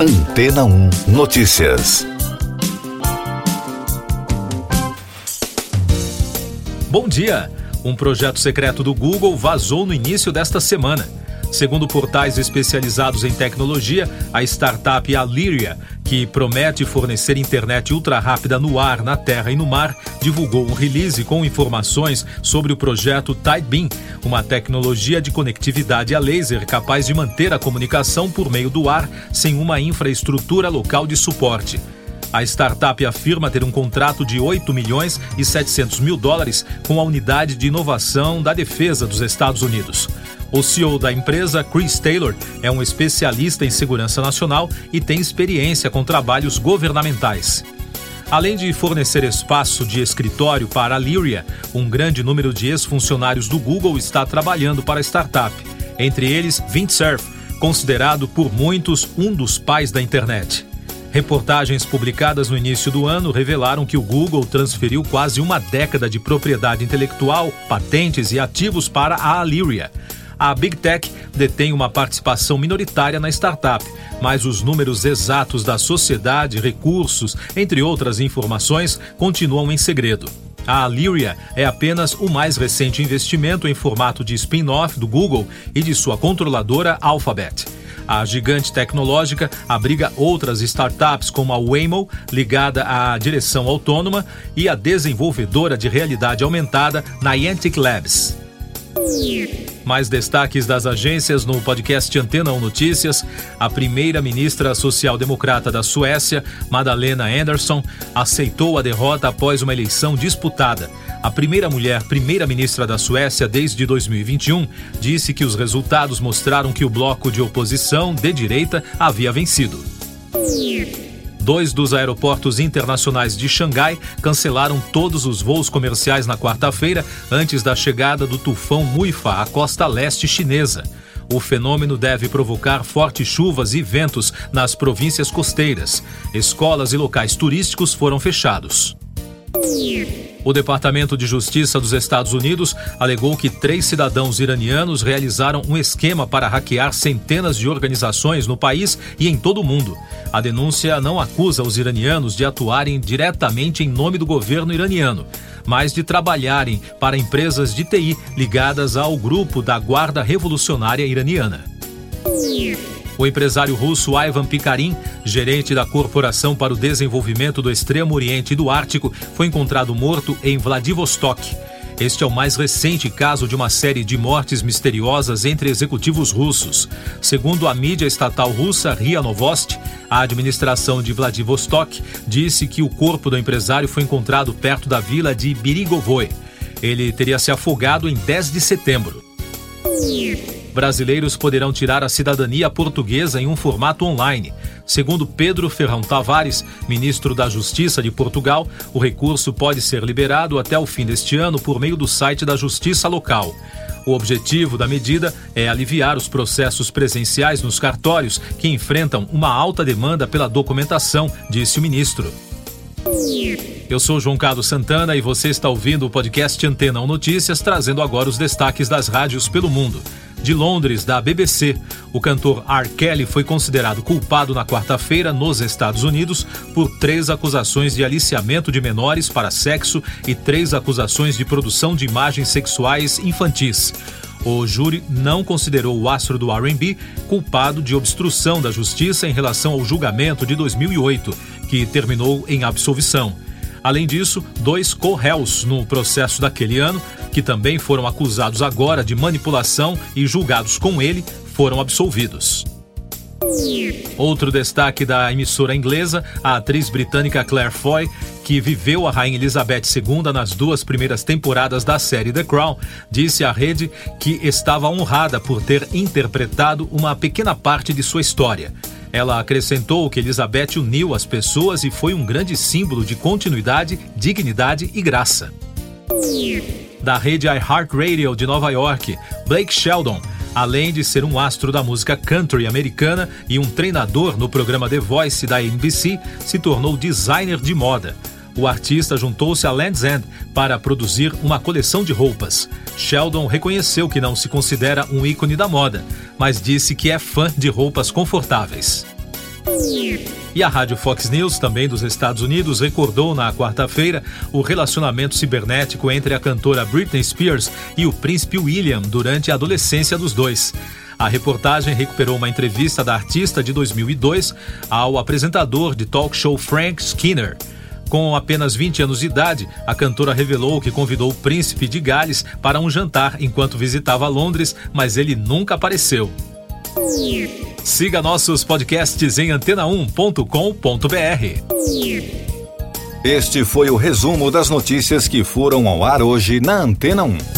Antena 1 Notícias. Bom dia! Um projeto secreto do Google vazou no início desta semana. Segundo portais especializados em tecnologia, a startup Alyria, que promete fornecer internet ultra rápida no ar, na terra e no mar, divulgou um release com informações sobre o projeto Tidebeam, uma tecnologia de conectividade a laser capaz de manter a comunicação por meio do ar sem uma infraestrutura local de suporte. A startup afirma ter um contrato de 8 milhões e 700 mil dólares com a Unidade de Inovação da Defesa dos Estados Unidos. O CEO da empresa, Chris Taylor, é um especialista em segurança nacional e tem experiência com trabalhos governamentais. Além de fornecer espaço de escritório para a Lyria, um grande número de ex-funcionários do Google está trabalhando para a startup. Entre eles, Vint Cerf, considerado por muitos um dos pais da internet. Reportagens publicadas no início do ano revelaram que o Google transferiu quase uma década de propriedade intelectual, patentes e ativos para a Alyria a Big Tech detém uma participação minoritária na startup, mas os números exatos da sociedade, recursos, entre outras informações, continuam em segredo. A Lyria é apenas o mais recente investimento em formato de spin-off do Google e de sua controladora Alphabet. A gigante tecnológica abriga outras startups como a Waymo, ligada à direção autônoma, e a desenvolvedora de realidade aumentada Niantic Labs. Mais destaques das agências no podcast Antena 1 Notícias. A primeira ministra social-democrata da Suécia, Madalena Andersson, aceitou a derrota após uma eleição disputada. A primeira mulher primeira-ministra da Suécia desde 2021 disse que os resultados mostraram que o bloco de oposição de direita havia vencido. Dois dos aeroportos internacionais de Xangai cancelaram todos os voos comerciais na quarta-feira antes da chegada do tufão Muifa à costa leste chinesa. O fenômeno deve provocar fortes chuvas e ventos nas províncias costeiras. Escolas e locais turísticos foram fechados. O Departamento de Justiça dos Estados Unidos alegou que três cidadãos iranianos realizaram um esquema para hackear centenas de organizações no país e em todo o mundo. A denúncia não acusa os iranianos de atuarem diretamente em nome do governo iraniano, mas de trabalharem para empresas de TI ligadas ao grupo da Guarda Revolucionária Iraniana. O empresário russo Ivan Picarin, gerente da Corporação para o Desenvolvimento do Extremo Oriente e do Ártico, foi encontrado morto em Vladivostok. Este é o mais recente caso de uma série de mortes misteriosas entre executivos russos. Segundo a mídia estatal russa RIA Novosti, a administração de Vladivostok disse que o corpo do empresário foi encontrado perto da vila de Birigovoi. Ele teria se afogado em 10 de setembro brasileiros poderão tirar a cidadania portuguesa em um formato online. Segundo Pedro Ferrão Tavares, ministro da Justiça de Portugal, o recurso pode ser liberado até o fim deste ano por meio do site da Justiça Local. O objetivo da medida é aliviar os processos presenciais nos cartórios, que enfrentam uma alta demanda pela documentação, disse o ministro. Eu sou João Carlos Santana e você está ouvindo o podcast Antena 1 Notícias, trazendo agora os destaques das rádios pelo mundo de Londres, da BBC. O cantor R. Kelly foi considerado culpado na quarta-feira nos Estados Unidos por três acusações de aliciamento de menores para sexo e três acusações de produção de imagens sexuais infantis. O júri não considerou o astro do R&B culpado de obstrução da justiça em relação ao julgamento de 2008, que terminou em absolvição. Além disso, dois co-réus no processo daquele ano, que também foram acusados agora de manipulação e julgados com ele, foram absolvidos. Outro destaque da emissora inglesa, a atriz britânica Claire Foy, que viveu a Rainha Elizabeth II nas duas primeiras temporadas da série The Crown, disse à rede que estava honrada por ter interpretado uma pequena parte de sua história. Ela acrescentou que Elizabeth uniu as pessoas e foi um grande símbolo de continuidade, dignidade e graça. Da rede iHeartRadio de Nova York, Blake Sheldon, além de ser um astro da música country americana e um treinador no programa The Voice da NBC, se tornou designer de moda. O artista juntou-se a Land's End para produzir uma coleção de roupas. Sheldon reconheceu que não se considera um ícone da moda, mas disse que é fã de roupas confortáveis. E a Rádio Fox News, também dos Estados Unidos, recordou na quarta-feira o relacionamento cibernético entre a cantora Britney Spears e o príncipe William durante a adolescência dos dois. A reportagem recuperou uma entrevista da artista de 2002 ao apresentador de talk show Frank Skinner. Com apenas 20 anos de idade, a cantora revelou que convidou o príncipe de Gales para um jantar enquanto visitava Londres, mas ele nunca apareceu. Siga nossos podcasts em antena1.com.br. Este foi o resumo das notícias que foram ao ar hoje na Antena 1.